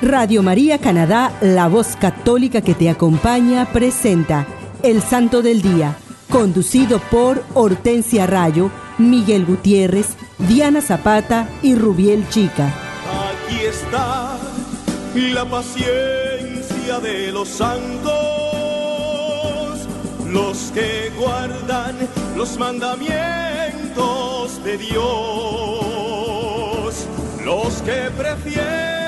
Radio María Canadá, la voz católica que te acompaña, presenta El Santo del Día, conducido por Hortensia Rayo, Miguel Gutiérrez, Diana Zapata y Rubiel Chica. Aquí está la paciencia de los santos, los que guardan los mandamientos de Dios, los que prefieren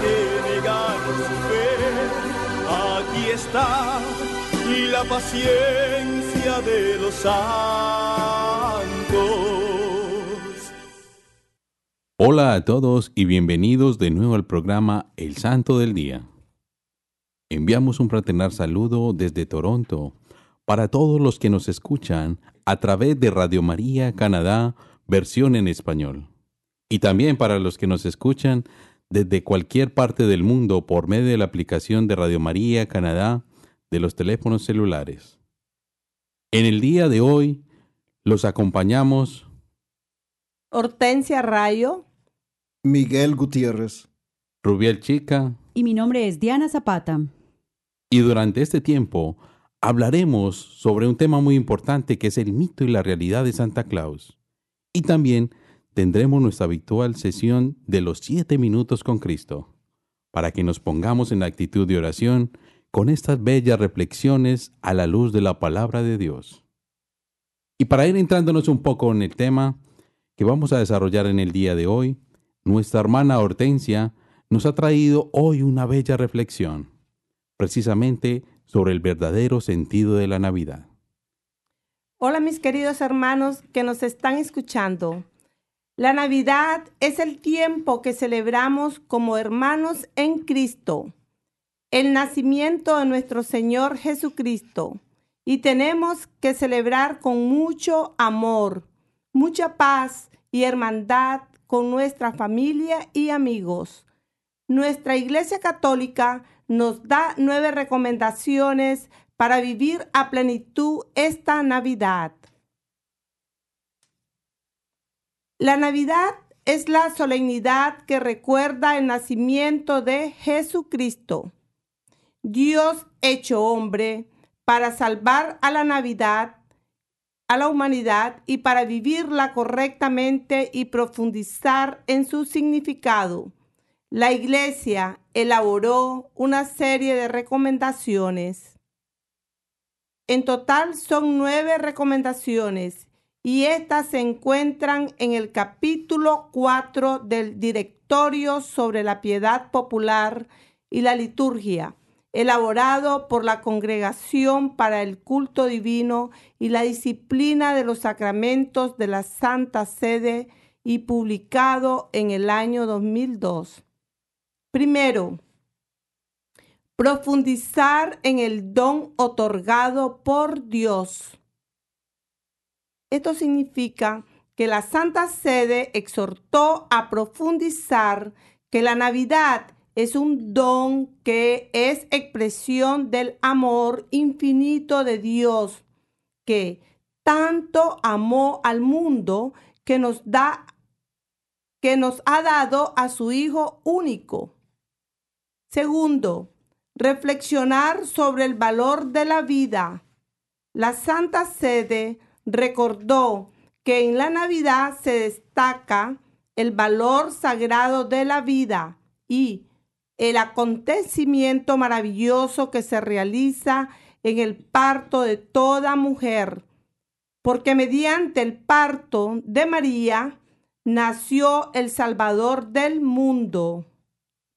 su fe. Aquí está la paciencia de los santos. Hola a todos y bienvenidos de nuevo al programa El Santo del Día. Enviamos un fraternal saludo desde Toronto para todos los que nos escuchan a través de Radio María Canadá, versión en español. Y también para los que nos escuchan desde cualquier parte del mundo por medio de la aplicación de Radio María Canadá de los teléfonos celulares. En el día de hoy los acompañamos Hortensia Rayo, Miguel Gutiérrez, Rubiel Chica Y mi nombre es Diana Zapata. y durante este tiempo hablaremos sobre un tema muy importante que es el mito y la realidad de Santa Claus. Y también tendremos nuestra habitual sesión de los siete minutos con Cristo, para que nos pongamos en actitud de oración con estas bellas reflexiones a la luz de la palabra de Dios. Y para ir entrándonos un poco en el tema que vamos a desarrollar en el día de hoy, nuestra hermana Hortensia nos ha traído hoy una bella reflexión, precisamente sobre el verdadero sentido de la Navidad. Hola mis queridos hermanos que nos están escuchando. La Navidad es el tiempo que celebramos como hermanos en Cristo, el nacimiento de nuestro Señor Jesucristo. Y tenemos que celebrar con mucho amor, mucha paz y hermandad con nuestra familia y amigos. Nuestra Iglesia Católica nos da nueve recomendaciones para vivir a plenitud esta Navidad. La Navidad es la solemnidad que recuerda el nacimiento de Jesucristo, Dios hecho hombre, para salvar a la Navidad, a la humanidad y para vivirla correctamente y profundizar en su significado. La Iglesia elaboró una serie de recomendaciones. En total son nueve recomendaciones y estas se encuentran en el capítulo 4 del Directorio sobre la Piedad Popular y la Liturgia, elaborado por la Congregación para el Culto Divino y la Disciplina de los Sacramentos de la Santa Sede y publicado en el año 2002. Primero, profundizar en el don otorgado por Dios. Esto significa que la Santa Sede exhortó a profundizar que la Navidad es un don que es expresión del amor infinito de Dios, que tanto amó al mundo que nos da que nos ha dado a su hijo único. Segundo, reflexionar sobre el valor de la vida. La Santa Sede recordó que en la Navidad se destaca el valor sagrado de la vida y el acontecimiento maravilloso que se realiza en el parto de toda mujer, porque mediante el parto de María nació el Salvador del mundo,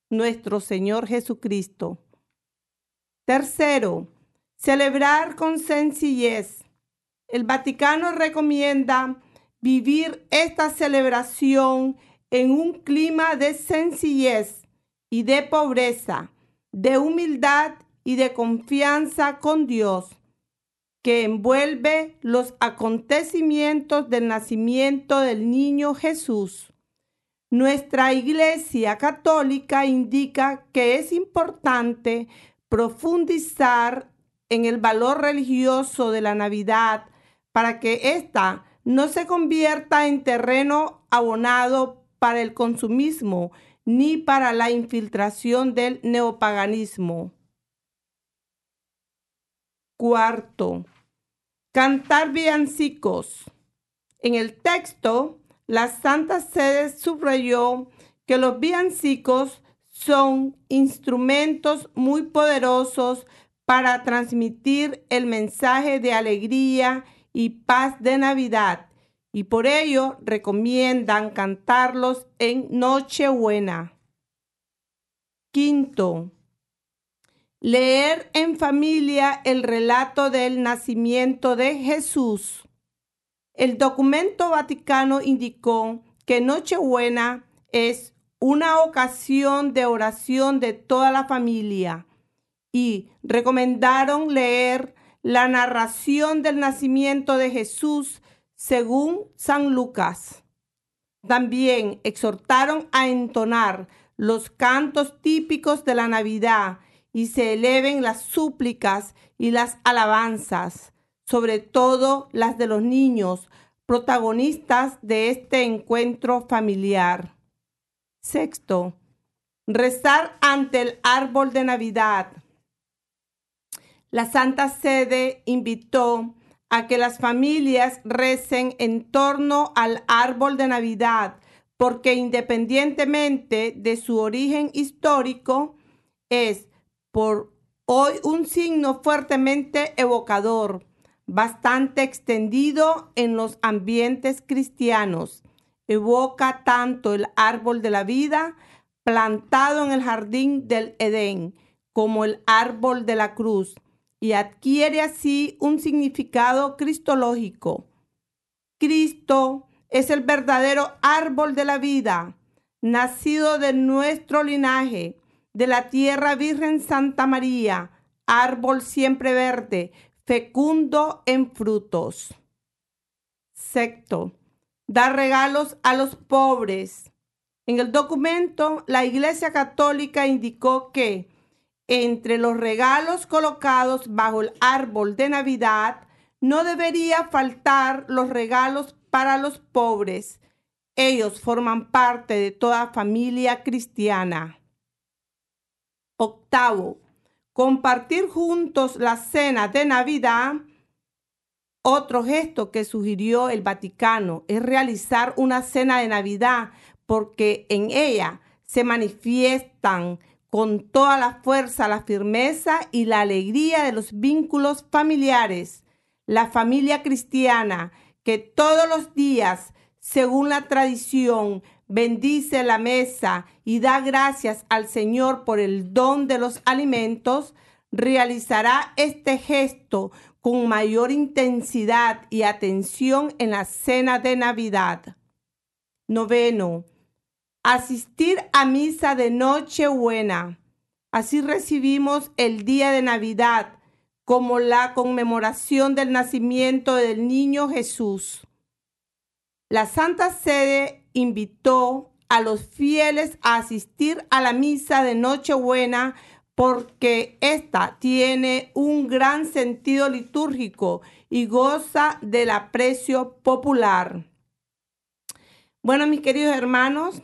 nuestro Señor Jesucristo. Tercero, celebrar con sencillez. El Vaticano recomienda vivir esta celebración en un clima de sencillez y de pobreza, de humildad y de confianza con Dios, que envuelve los acontecimientos del nacimiento del niño Jesús. Nuestra Iglesia Católica indica que es importante profundizar en el valor religioso de la Navidad para que ésta no se convierta en terreno abonado para el consumismo ni para la infiltración del neopaganismo. Cuarto, cantar villancicos. En el texto, la Santa Sede subrayó que los villancicos son instrumentos muy poderosos para transmitir el mensaje de alegría y paz de Navidad y por ello recomiendan cantarlos en Nochebuena. Quinto, leer en familia el relato del nacimiento de Jesús. El documento vaticano indicó que Nochebuena es una ocasión de oración de toda la familia y recomendaron leer la narración del nacimiento de Jesús según San Lucas. También exhortaron a entonar los cantos típicos de la Navidad y se eleven las súplicas y las alabanzas, sobre todo las de los niños, protagonistas de este encuentro familiar. Sexto, rezar ante el árbol de Navidad. La Santa Sede invitó a que las familias recen en torno al árbol de Navidad, porque independientemente de su origen histórico, es por hoy un signo fuertemente evocador, bastante extendido en los ambientes cristianos. Evoca tanto el árbol de la vida plantado en el jardín del Edén como el árbol de la cruz y adquiere así un significado cristológico. Cristo es el verdadero árbol de la vida, nacido de nuestro linaje, de la tierra Virgen Santa María, árbol siempre verde, fecundo en frutos. Sexto, dar regalos a los pobres. En el documento, la Iglesia Católica indicó que entre los regalos colocados bajo el árbol de Navidad, no debería faltar los regalos para los pobres. Ellos forman parte de toda familia cristiana. Octavo, compartir juntos la cena de Navidad. Otro gesto que sugirió el Vaticano es realizar una cena de Navidad porque en ella se manifiestan con toda la fuerza, la firmeza y la alegría de los vínculos familiares. La familia cristiana que todos los días, según la tradición, bendice la mesa y da gracias al Señor por el don de los alimentos, realizará este gesto con mayor intensidad y atención en la cena de Navidad. Noveno, asistir a misa de Nochebuena. Así recibimos el día de Navidad como la conmemoración del nacimiento del niño Jesús. La Santa Sede invitó a los fieles a asistir a la misa de Nochebuena porque ésta tiene un gran sentido litúrgico y goza del aprecio popular. Bueno, mis queridos hermanos,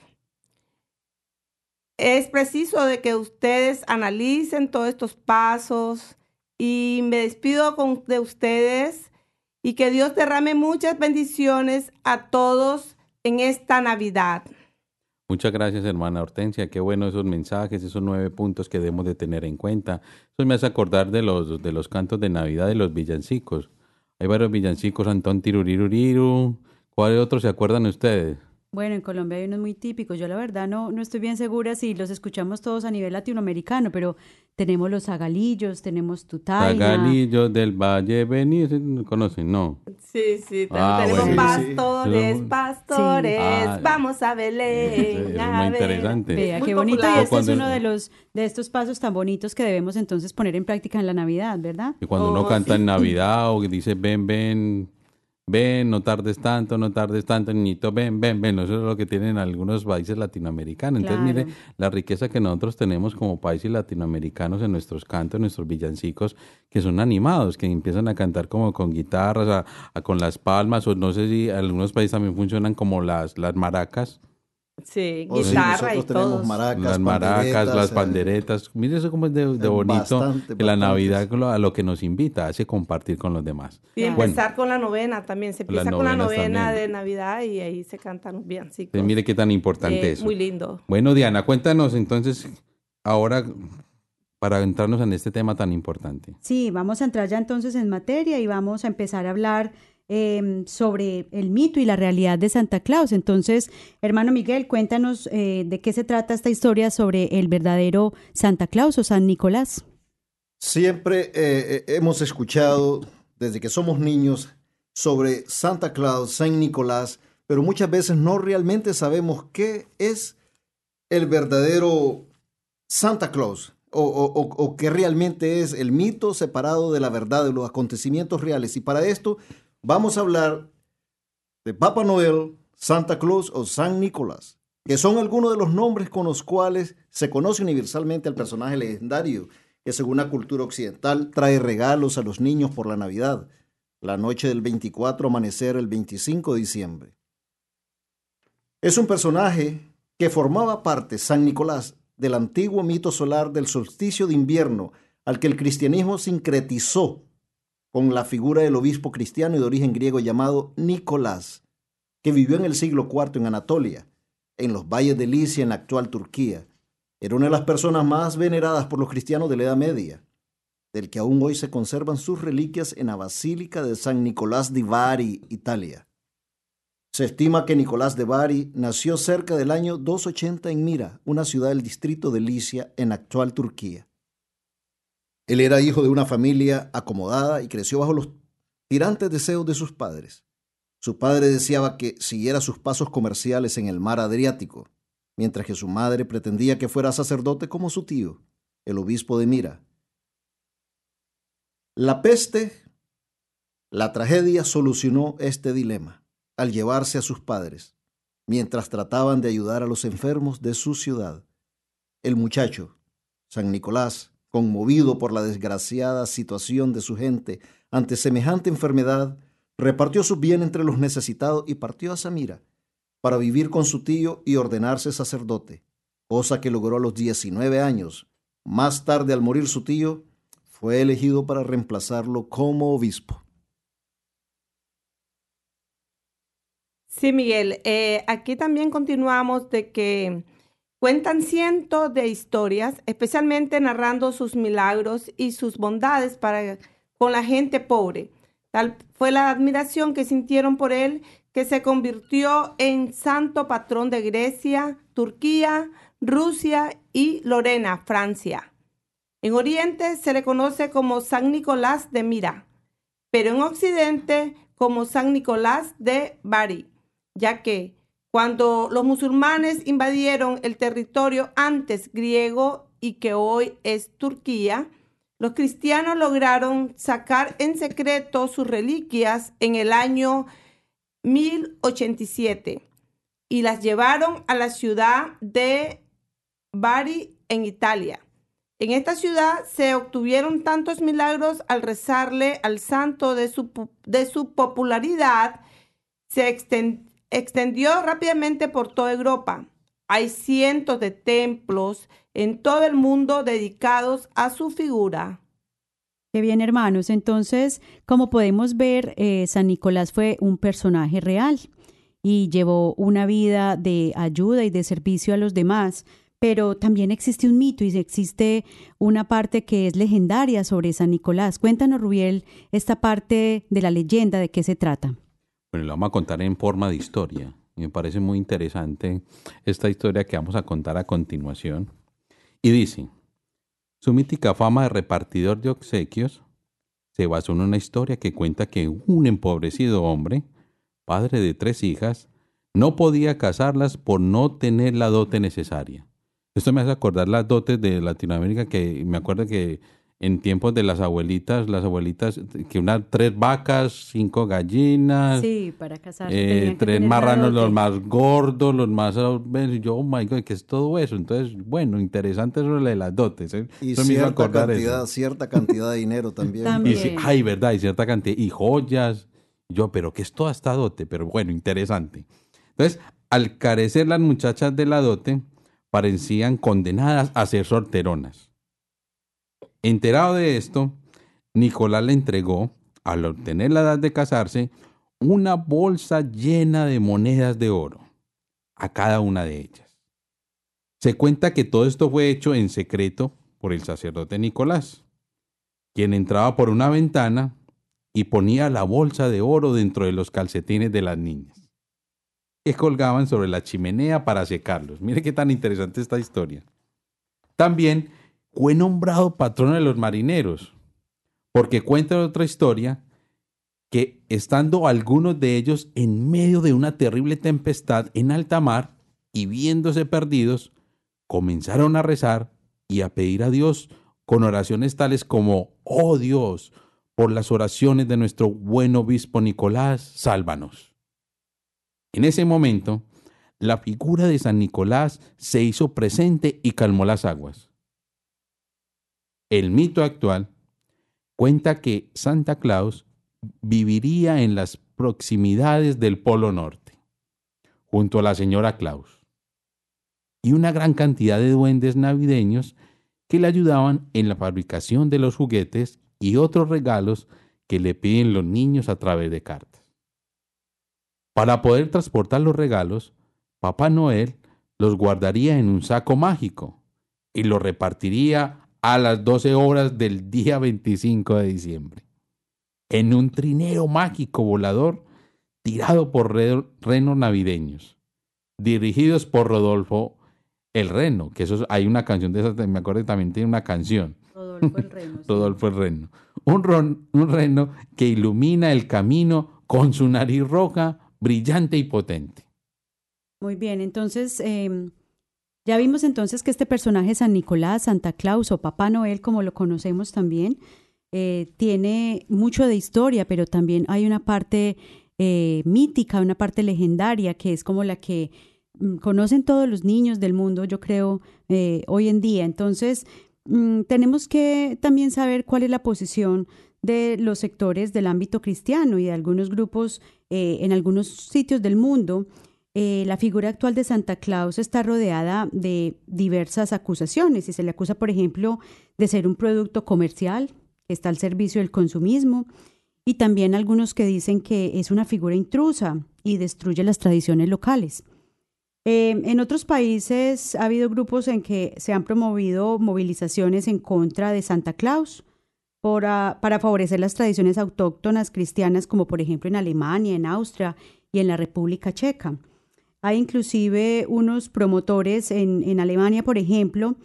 es preciso de que ustedes analicen todos estos pasos y me despido con, de ustedes y que Dios derrame muchas bendiciones a todos en esta Navidad. Muchas gracias, hermana Hortensia. Qué bueno esos mensajes, esos nueve puntos que debemos de tener en cuenta. Eso me hace acordar de los, de los cantos de Navidad de los villancicos. Hay varios villancicos, Antón Tiruriruriru. ¿Cuál otro se acuerdan ustedes? Bueno, en Colombia hay unos muy típicos. Yo la verdad no, no estoy bien segura si los escuchamos todos a nivel latinoamericano, pero tenemos los agalillos, tenemos tutaina. Agalillos del Valle venir, ¿conocen? No. Sí, sí, Ah, tenemos bueno. pastores, Sí. pastores, Ah, vamos a Belén. es muy interesante. Vea, Muy qué bonito. popular. Y este Cuando- es uno de los de estos pasos tan bonitos que debemos entonces poner en práctica en la Navidad, ¿verdad? Que cuando uno Oh, canta sí. en Navidad o que dice ven, ven, ven, no tardes tanto, no tardes tanto, niñito, ven, ven, ven. Eso es lo que tienen algunos países latinoamericanos. Entonces, mire la riqueza que nosotros tenemos como países latinoamericanos en nuestros cantos, en nuestros villancicos, que son animados, que empiezan a cantar como con guitarras, a- a con las palmas, o no sé si algunos países también funcionan como las, las maracas. Sí, sí, guitarra y nosotros tenemos todos. maracas, las maracas, las panderetas, eh. Mire eso como es de, de eh, bonito bastante, que la. Navidad a lo que nos invita, hace compartir con los demás. Y empezar con la novena también. Se empieza con la novena también. de Navidad y ahí se cantan bien. Sí, Entonces, mire qué tan importante eso. Muy lindo. Bueno, Diana, cuéntanos entonces ahora para entrarnos en este tema tan importante. Sí, vamos a entrar ya entonces en materia y vamos a empezar a hablar em, sobre el mito y la realidad de Santa Claus. Entonces, hermano Miguel, cuéntanos eh, de qué se trata esta historia sobre el verdadero Santa Claus o San Nicolás. Siempre eh, eh, hemos escuchado desde que somos niños sobre Santa Claus, San Nicolás, pero muchas veces no realmente sabemos qué es el verdadero Santa Claus o, o, qué realmente es el mito separado de la verdad de los acontecimientos reales. Y para esto vamos a hablar de Papá Noel, Santa Claus o San Nicolás, que son algunos de los nombres con los cuales se conoce universalmente al personaje legendario que según la cultura occidental trae regalos a los niños por la Navidad, la noche del 24 amanecer el 25 de diciembre. Es un personaje que formaba parte, San Nicolás, del antiguo mito solar del solsticio de invierno al que el cristianismo sincretizó con la figura del obispo cristiano y de origen griego llamado Nicolás, que vivió en el siglo IV en Anatolia, en los valles de Licia en la actual Turquía. Era una de las personas más veneradas por los cristianos de la Edad Media, del que aún hoy se conservan sus reliquias en la Basílica de San Nicolás di Bari, Italia. Se estima que Nicolás de Bari nació cerca del año 280 en Mira, una ciudad del distrito de Licia en la actual Turquía. Él era hijo de una familia acomodada y creció bajo los tirantes deseos de sus padres. Su padre deseaba que siguiera sus pasos comerciales en el mar Adriático, mientras que su madre pretendía que fuera sacerdote como su tío, el obispo de Mira. La peste, la tragedia solucionó este dilema al llevarse a sus padres, mientras trataban de ayudar a los enfermos de su ciudad. El muchacho, San Nicolás, conmovido por la desgraciada situación de su gente ante semejante enfermedad, repartió su bien entre los necesitados y partió a Samira para vivir con su tío y ordenarse sacerdote, cosa que logró a los 19 años. Más tarde, al morir su tío, fue elegido para reemplazarlo como obispo. Sí, Miguel. eh, aquí también continuamos de que cuentan cientos de historias, especialmente narrando sus milagros y sus bondades para con la gente pobre. Tal fue la admiración que sintieron por él que se convirtió en santo patrón de Grecia, Turquía, Rusia y Lorena, Francia. En Oriente se le conoce como San Nicolás de Mira, pero en Occidente como San Nicolás de Bari, ya que cuando los musulmanes invadieron el territorio antes griego y que hoy es Turquía, los cristianos lograron sacar en secreto sus reliquias en el año 1087 y las llevaron a la ciudad de Bari en Italia. En esta ciudad se obtuvieron tantos milagros al rezarle al santo de su, de su popularidad, se exten- extendió rápidamente por toda Europa. Hay cientos de templos en todo el mundo dedicados a su figura. Qué bien, hermanos. Entonces, como podemos ver, eh, San Nicolás fue un personaje real y llevó una vida de ayuda y de servicio a los demás. Pero también existe un mito y existe una parte que es legendaria sobre San Nicolás. Cuéntanos, Rubiel, esta parte de la leyenda, de qué se trata. Bueno, lo vamos a contar en forma de historia. Me parece muy interesante esta historia que vamos a contar a continuación. Y dice, su mítica fama de repartidor de obsequios se basó en una historia que cuenta que un empobrecido hombre, padre de tres hijas, no podía casarlas por no tener la dote necesaria. Esto me hace acordar las dotes de Latinoamérica que me acuerdo que en tiempos de las abuelitas, las abuelitas, que una, tres vacas, cinco gallinas, Sí, para casarse. eh, tres marranos, los más gordos, los más... y Yo, oh my God, ¿qué es todo eso? Entonces, bueno, interesante eso de las dotes. ¿eh? Y Eso me hizo cierta eso. cantidad, cierta cantidad de dinero también. También. Y sí, ay, verdad, y cierta cantidad, y joyas. Yo, pero ¿qué es toda esta dote? Pero bueno, interesante. Entonces, al carecer las muchachas de la dote, parecían condenadas a ser solteronas. Enterado de esto, Nicolás le entregó, al obtener la edad de casarse, una bolsa llena de monedas de oro a cada una de ellas. Se cuenta que todo esto fue hecho en secreto por el sacerdote Nicolás, quien entraba por una ventana y ponía la bolsa de oro dentro de los calcetines de las niñas, que colgaban sobre la chimenea para secarlos. Mire qué tan interesante esta historia. También fue nombrado patrono de los marineros, porque cuenta otra historia que estando algunos de ellos en medio de una terrible tempestad en alta mar y viéndose perdidos, comenzaron a rezar y a pedir a Dios con oraciones tales como, oh Dios, por las oraciones de nuestro buen obispo Nicolás, sálvanos. En ese momento, la figura de San Nicolás se hizo presente y calmó las aguas. El mito actual cuenta que Santa Claus viviría en las proximidades del Polo Norte, junto a la señora Claus, y una gran cantidad de duendes navideños que le ayudaban en la fabricación de los juguetes y otros regalos que le piden los niños a través de cartas. Para poder transportar los regalos, Papá Noel los guardaría en un saco mágico y los repartiría a las 12 horas del día 25 de diciembre, en un trineo mágico volador tirado por re- renos navideños, dirigidos por Rodolfo el Reno, que eso es- hay una canción de esas, me acuerdo que también tiene una canción, Rodolfo el Reno. sí. Rodolfo el Reno. Un, ron- un reno que ilumina el camino con su nariz roja, brillante y potente. Muy bien, entonces eh, ya vimos entonces que este personaje San Nicolás, Santa Claus o Papá Noel, como lo conocemos también, eh, tiene mucho de historia, pero también hay una parte eh, mítica, una parte legendaria, que es como la que mm, conocen todos los niños del mundo, yo creo, eh, hoy en día. Entonces, mm, tenemos que también saber cuál es la posición de los sectores del ámbito cristiano y de algunos grupos en algunos sitios del mundo. Eh, la figura actual de Santa Claus está rodeada de diversas acusaciones y se le acusa, por ejemplo, de ser un producto comercial que está al servicio del consumismo y también algunos que dicen que es una figura intrusa y destruye las tradiciones locales. Eh, en otros países ha habido grupos en que se han promovido movilizaciones en contra de Santa Claus ah, para favorecer las tradiciones autóctonas cristianas, como por ejemplo en Alemania, en Austria y en la República Checa. Hay inclusive unos promotores en, en Alemania, por ejemplo,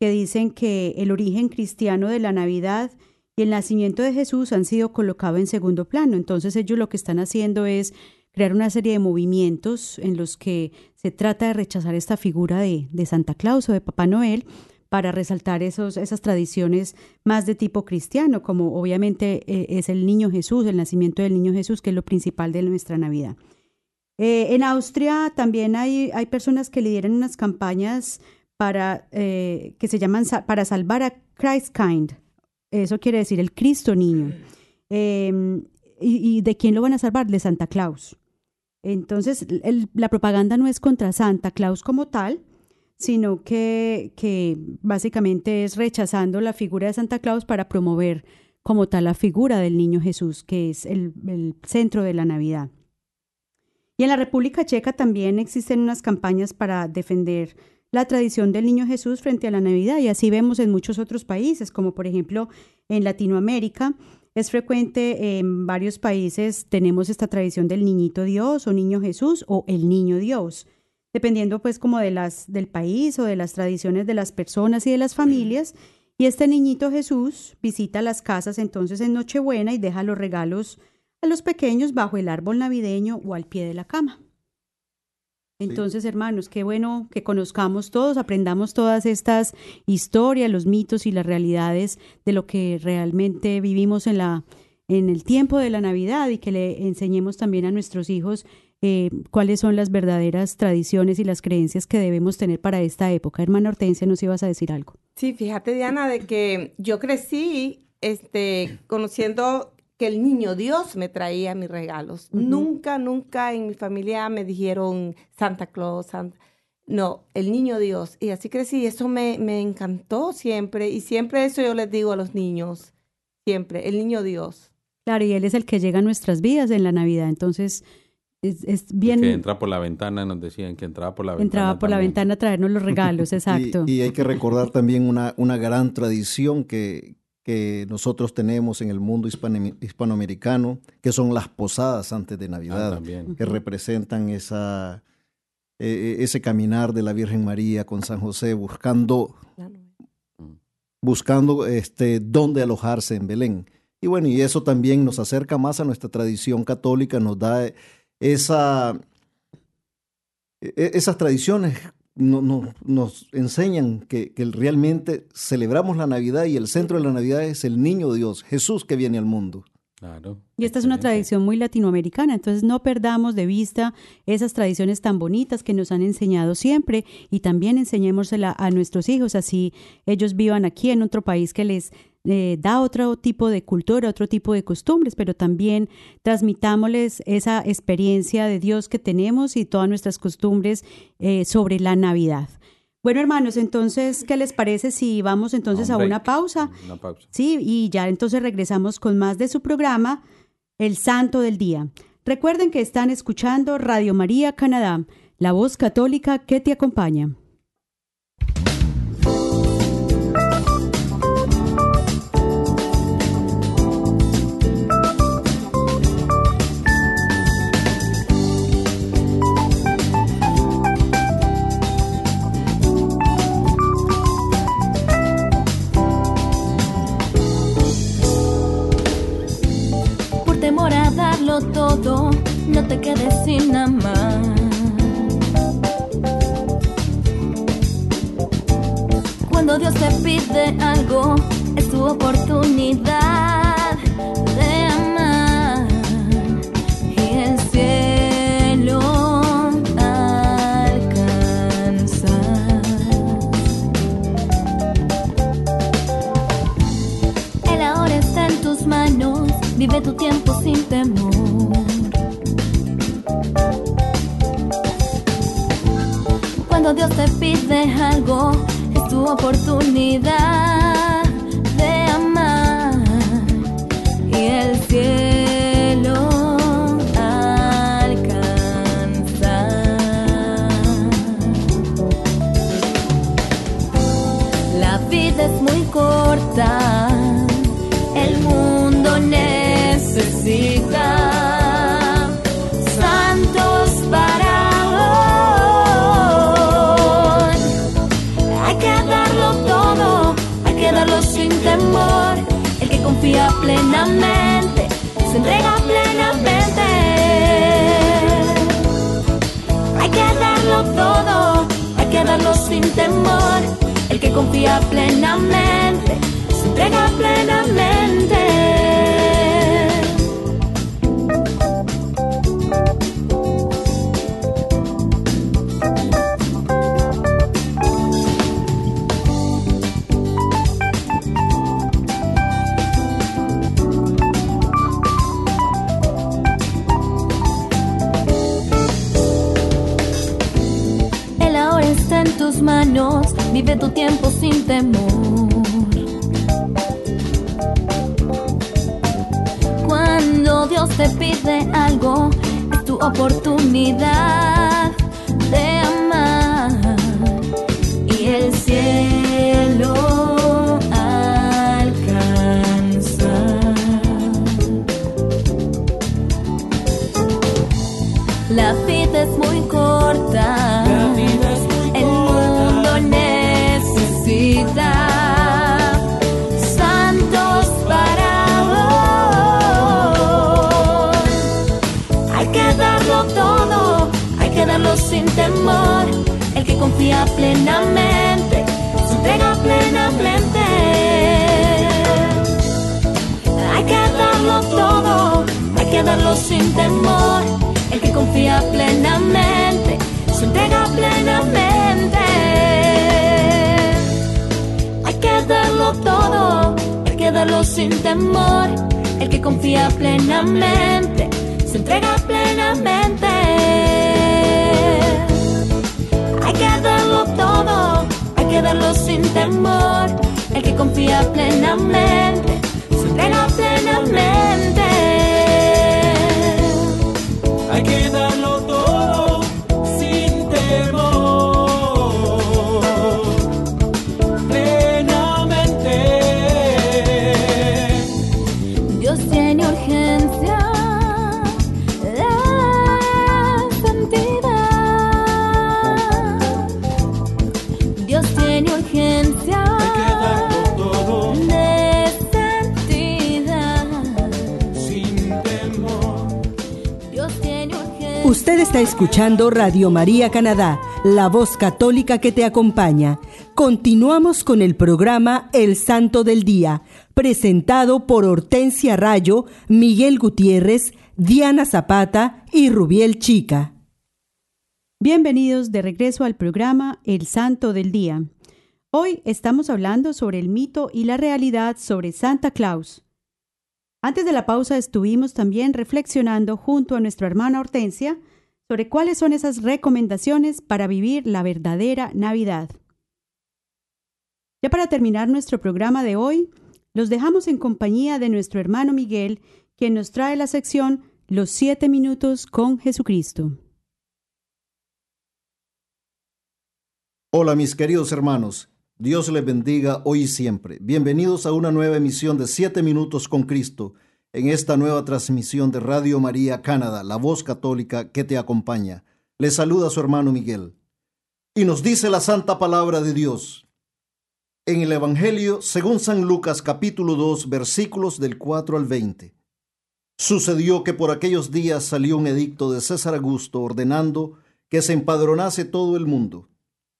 que dicen que el origen cristiano de la Navidad y el nacimiento de Jesús han sido colocados en segundo plano. Entonces ellos lo que están haciendo es crear una serie de movimientos en los que se trata de rechazar esta figura de, de Santa Claus o de Papá Noel para resaltar esos, esas tradiciones más de tipo cristiano, como obviamente eh, es el niño Jesús, el nacimiento del niño Jesús, que es lo principal de nuestra Navidad. Eh, en Austria también hay, hay personas que lideran unas campañas para, eh, que se llaman para salvar a Christkind. Eso quiere decir el Cristo niño. Eh, y, de quién lo van a salvar? De Santa Claus. Entonces, la propaganda no es contra Santa Claus como tal, sino que, básicamente es rechazando la figura de Santa Claus para promover como tal la figura del niño Jesús, que es el centro de la Navidad. Y en la República Checa también existen unas campañas para defender la tradición del niño Jesús frente a la Navidad y así vemos en muchos otros países, como por ejemplo en Latinoamérica, es frecuente en varios países, tenemos esta tradición del niñito Dios o niño Jesús o el niño Dios, dependiendo pues como de las, del país o de las tradiciones de las personas y de las familias. Y este niñito Jesús visita las casas entonces en Nochebuena y deja los regalos a los pequeños bajo el árbol navideño o al pie de la cama. Entonces, hermanos, qué bueno que conozcamos todos, aprendamos todas estas historias, los mitos y las realidades de lo que realmente vivimos en la en el tiempo de la Navidad y que le enseñemos también a nuestros hijos eh, cuáles son las verdaderas tradiciones y las creencias que debemos tener para esta época. Hermana Hortensia, nos ibas a decir algo. Sí, fíjate, Diana, de que yo crecí este, conociendo que el niño Dios me traía mis regalos. Nunca, nunca en mi familia me dijeron Santa Claus, no, el niño Dios. Y así crecí, y eso me, me encantó siempre. Y siempre eso yo les digo a los niños, siempre, el niño Dios. Claro, y Él es el que llega a nuestras vidas en la Navidad. Entonces, es, bien. Que entra por la ventana, nos decían que entraba por la ventana. Entraba por la ventana a traernos los regalos, exacto. y, hay que recordar también una, una gran tradición que, que nosotros tenemos en el mundo hispanoamericano, que son las posadas antes de Navidad, ah, que representan esa, e, e, ese caminar de la Virgen María con San José buscando, buscando este, dónde alojarse en Belén. Y bueno, y eso también nos acerca más a nuestra tradición católica, nos da esa, e, esas tradiciones no, nos enseñan que, realmente celebramos la Navidad y el centro de la Navidad es el niño Dios, Jesús que viene al mundo. Claro. Y esta es una tradición muy latinoamericana, entonces no perdamos de vista esas tradiciones tan bonitas que nos han enseñado siempre y también enseñémosela a nuestros hijos, así ellos vivan aquí en otro país que les eh, da otro tipo de cultura, otro tipo de costumbres, pero también transmitámosles esa experiencia de Dios que tenemos y todas nuestras costumbres eh, sobre la Navidad. Bueno, hermanos, entonces, ¿qué les parece si vamos entonces a una pausa? Una pausa. Sí, y ya entonces regresamos con más de su programa, El Santo del Día. Recuerden que están escuchando Radio María Canadá, la voz católica que te acompaña. Todo, no te quedes sin amar. Cuando Dios te pide algo, es tu oportunidad Dios te pide algo, es tu oportunidad confía plenamente, se entrega plenamente. manos, vive tu tiempo sin temor. Cuando Dios te pide algo, es tu oportunidad confía plenamente, se entrega plenamente. Hay que darlo todo, hay que darlo sin temor. El que confía plenamente, se entrega plenamente. Hay que darlo todo, hay que darlo sin temor. El que confía plenamente, se entrega plenamente. Hay que darlo todo, hay que darlo sin temor. El que confía plenamente, se entrega plenamente. Hay que darlo está escuchando Radio María Canadá, la voz católica que te acompaña. Continuamos con el programa El Santo del Día, presentado por Hortensia Rayo, Miguel Gutiérrez, Diana Zapata y Rubiel Chica. Bienvenidos de regreso al programa El Santo del Día. Hoy estamos hablando sobre el mito y la realidad sobre Santa Claus. Antes de la pausa estuvimos también reflexionando junto a nuestra hermana Hortensia sobre cuáles son esas recomendaciones para vivir la verdadera Navidad. Ya para terminar nuestro programa de hoy, los dejamos en compañía de nuestro hermano Miguel, quien nos trae la sección Los siete minutos con Jesucristo. Hola mis queridos hermanos, Dios les bendiga hoy y siempre. Bienvenidos a una nueva emisión de 7 minutos con Cristo en esta nueva transmisión de Radio María Canadá, la voz católica que te acompaña. Les saluda su hermano Miguel. Y nos dice la santa palabra de Dios. En el Evangelio, según San Lucas capítulo 2, versículos del 4 al 20. Sucedió que por aquellos días salió un edicto de César Augusto ordenando que se empadronase todo el mundo.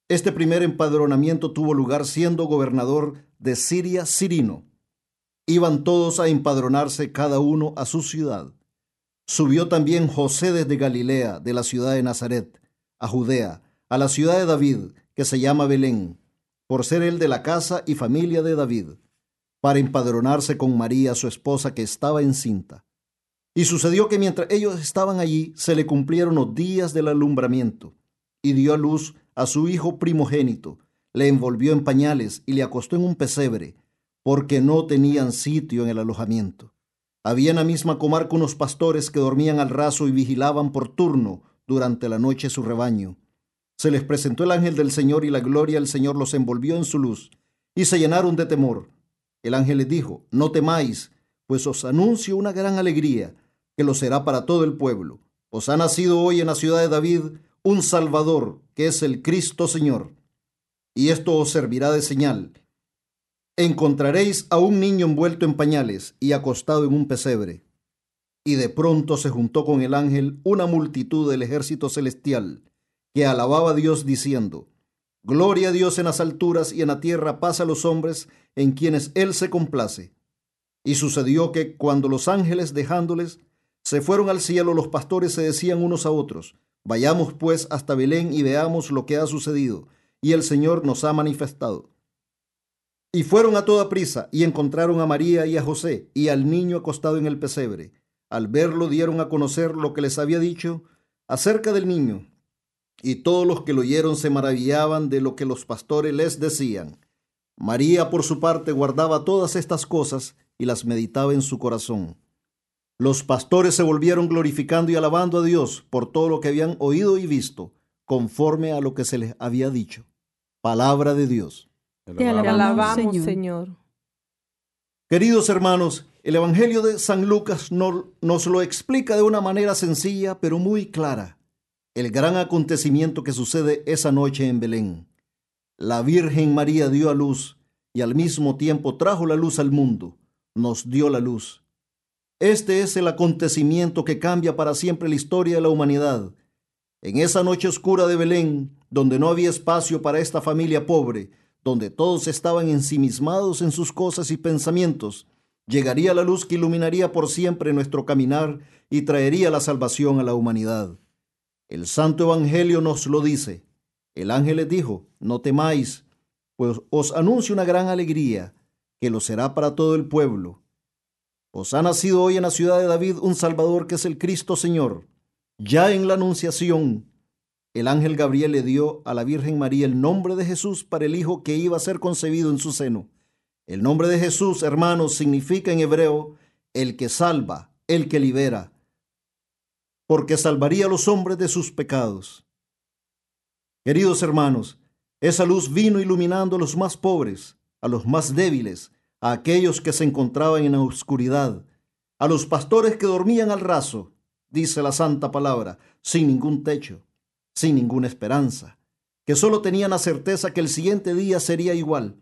Este primer empadronamiento tuvo lugar siendo gobernador de Siria Cirino. Iban todos a empadronarse cada uno a su ciudad. Subió también José desde Galilea, de la ciudad de Nazaret, a Judea, a la ciudad de David, que se llama Belén, por ser él de la casa y familia de David, para empadronarse con María, su esposa, que estaba encinta. Y sucedió que mientras ellos estaban allí, se le cumplieron los días del alumbramiento, y dio a luz a su hijo primogénito, le envolvió en pañales y le acostó en un pesebre, porque no tenían sitio en el alojamiento. Había en la misma comarca unos pastores que dormían al raso y vigilaban por turno durante la noche su rebaño. Se les presentó el ángel del Señor y la gloria del Señor los envolvió en su luz, y se llenaron de temor. El ángel les dijo, no temáis, pues os anuncio una gran alegría, que lo será para todo el pueblo. Os ha nacido hoy en la ciudad de David un Salvador, que es el Cristo Señor. Y esto os servirá de señal. Encontraréis a un niño envuelto en pañales y acostado en un pesebre. Y de pronto se juntó con el ángel una multitud del ejército celestial, que alababa a Dios diciendo, Gloria a Dios en las alturas y en la tierra paz a los hombres en quienes Él se complace. Y sucedió que cuando los ángeles dejándoles se fueron al cielo, los pastores se decían unos a otros, Vayamos pues hasta Belén y veamos lo que ha sucedido, y el Señor nos ha manifestado. Y fueron a toda prisa y encontraron a María y a José y al niño acostado en el pesebre. Al verlo dieron a conocer lo que les había dicho acerca del niño. Y todos los que lo oyeron se maravillaban de lo que los pastores les decían. María, por su parte, guardaba todas estas cosas y las meditaba en su corazón. Los pastores se volvieron glorificando y alabando a Dios por todo lo que habían oído y visto, conforme a lo que se les había dicho. Palabra de Dios. Te Te alabamos, alabamos, Señor. Señor. Queridos hermanos, el Evangelio de San Lucas no- nos lo explica de una manera sencilla pero muy clara. El gran acontecimiento que sucede esa noche en Belén. La Virgen María dio a luz y al mismo tiempo trajo la luz al mundo, nos dio la luz. Este es el acontecimiento que cambia para siempre la historia de la humanidad. En esa noche oscura de Belén, donde no había espacio para esta familia pobre, donde todos estaban ensimismados en sus cosas y pensamientos, llegaría la luz que iluminaría por siempre nuestro caminar y traería la salvación a la humanidad. El Santo Evangelio nos lo dice. El ángel les dijo, no temáis, pues os anuncio una gran alegría, que lo será para todo el pueblo. Os ha nacido hoy en la ciudad de David un Salvador que es el Cristo Señor. Ya en la Anunciación, el ángel Gabriel le dio a la Virgen María el nombre de Jesús para el Hijo que iba a ser concebido en su seno. El nombre de Jesús, hermanos, significa en hebreo el que salva, el que libera, porque salvaría a los hombres de sus pecados. Queridos hermanos, esa luz vino iluminando a los más pobres, a los más débiles, a aquellos que se encontraban en la oscuridad, a los pastores que dormían al raso, dice la santa palabra, sin ningún techo, sin ninguna esperanza, que solo tenían la certeza que el siguiente día sería igual.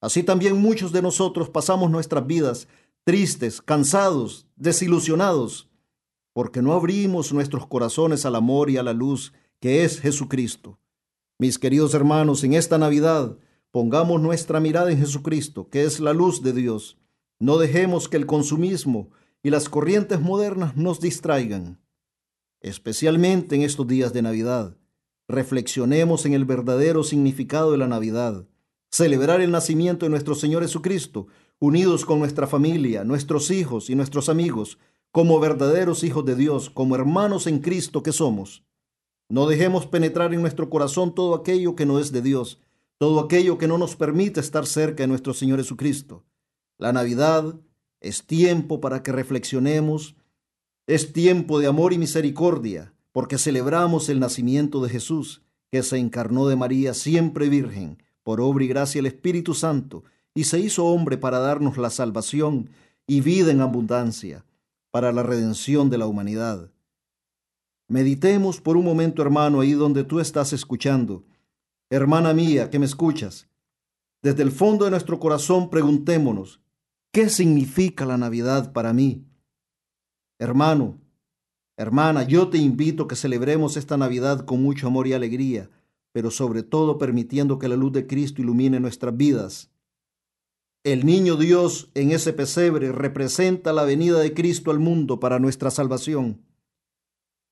Así también muchos de nosotros pasamos nuestras vidas tristes, cansados, desilusionados, porque no abrimos nuestros corazones al amor y a la luz que es Jesucristo. Mis queridos hermanos, en esta Navidad pongamos nuestra mirada en Jesucristo, que es la luz de Dios. No dejemos que el consumismo y las corrientes modernas nos distraigan. Especialmente en estos días de Navidad, reflexionemos en el verdadero significado de la Navidad. Celebrar el nacimiento de nuestro Señor Jesucristo, unidos con nuestra familia, nuestros hijos y nuestros amigos, como verdaderos hijos de Dios, como hermanos en Cristo que somos. No dejemos penetrar en nuestro corazón todo aquello que no es de Dios, todo aquello que no nos permite estar cerca de nuestro Señor Jesucristo. La Navidad es tiempo para que reflexionemos, es tiempo de amor y misericordia, porque celebramos el nacimiento de Jesús, que se encarnó de María siempre virgen, por obra y gracia del Espíritu Santo, y se hizo hombre para darnos la salvación y vida en abundancia para la redención de la humanidad. Meditemos por un momento, hermano, ahí donde tú estás escuchando. Hermana mía, que me escuchas. Desde el fondo de nuestro corazón preguntémonos, ¿qué significa la Navidad para mí? Hermano, hermana, yo te invito a que celebremos esta Navidad con mucho amor y alegría, pero sobre todo permitiendo que la luz de Cristo ilumine nuestras vidas el niño Dios en ese pesebre representa la venida de Cristo al mundo para nuestra salvación.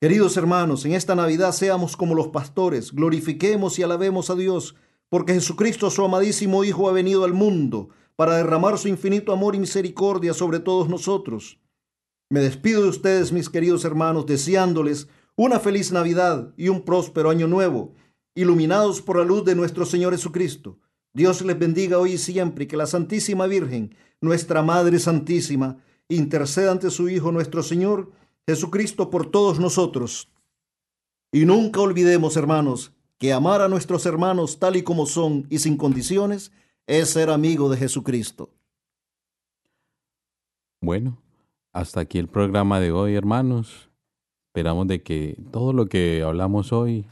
Queridos hermanos, en esta Navidad seamos como los pastores, glorifiquemos y alabemos a Dios, porque Jesucristo, su amadísimo Hijo, ha venido al mundo para derramar su infinito amor y misericordia sobre todos nosotros. Me despido de ustedes, mis queridos hermanos, deseándoles una feliz Navidad y un próspero año nuevo, iluminados por la luz de nuestro Señor Jesucristo. Dios les bendiga hoy y siempre y que la Santísima Virgen, nuestra Madre Santísima, interceda ante su Hijo nuestro Señor Jesucristo por todos nosotros. Y nunca olvidemos, hermanos, que amar a nuestros hermanos tal y como son y sin condiciones es ser amigo de Jesucristo. Bueno, hasta aquí el programa de hoy, hermanos. Esperamos de que todo lo que hablamos hoy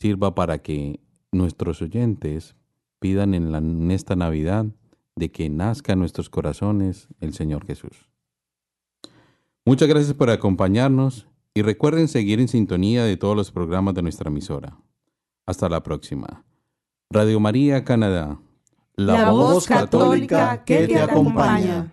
sirva para que nuestros oyentes pidan en, la, en esta Navidad de que nazca en nuestros corazones el Señor Jesús. Muchas gracias por acompañarnos y recuerden seguir en sintonía de todos los programas de nuestra emisora. Hasta la próxima. Radio María Canadá. La, voz católica que te acompaña.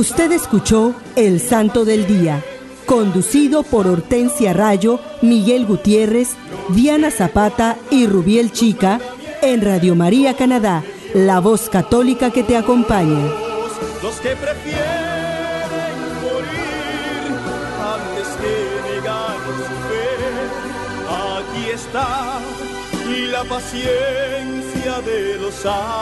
Usted escuchó El Santo del Día, conducido por Hortensia Rayo, Miguel Gutiérrez, Diana Zapata y Rubiel Chica, en Radio María Canadá, la voz católica que te acompaña. los que prefieren morir antes que negar su fe. Aquí majestad y la paciencia de los santos.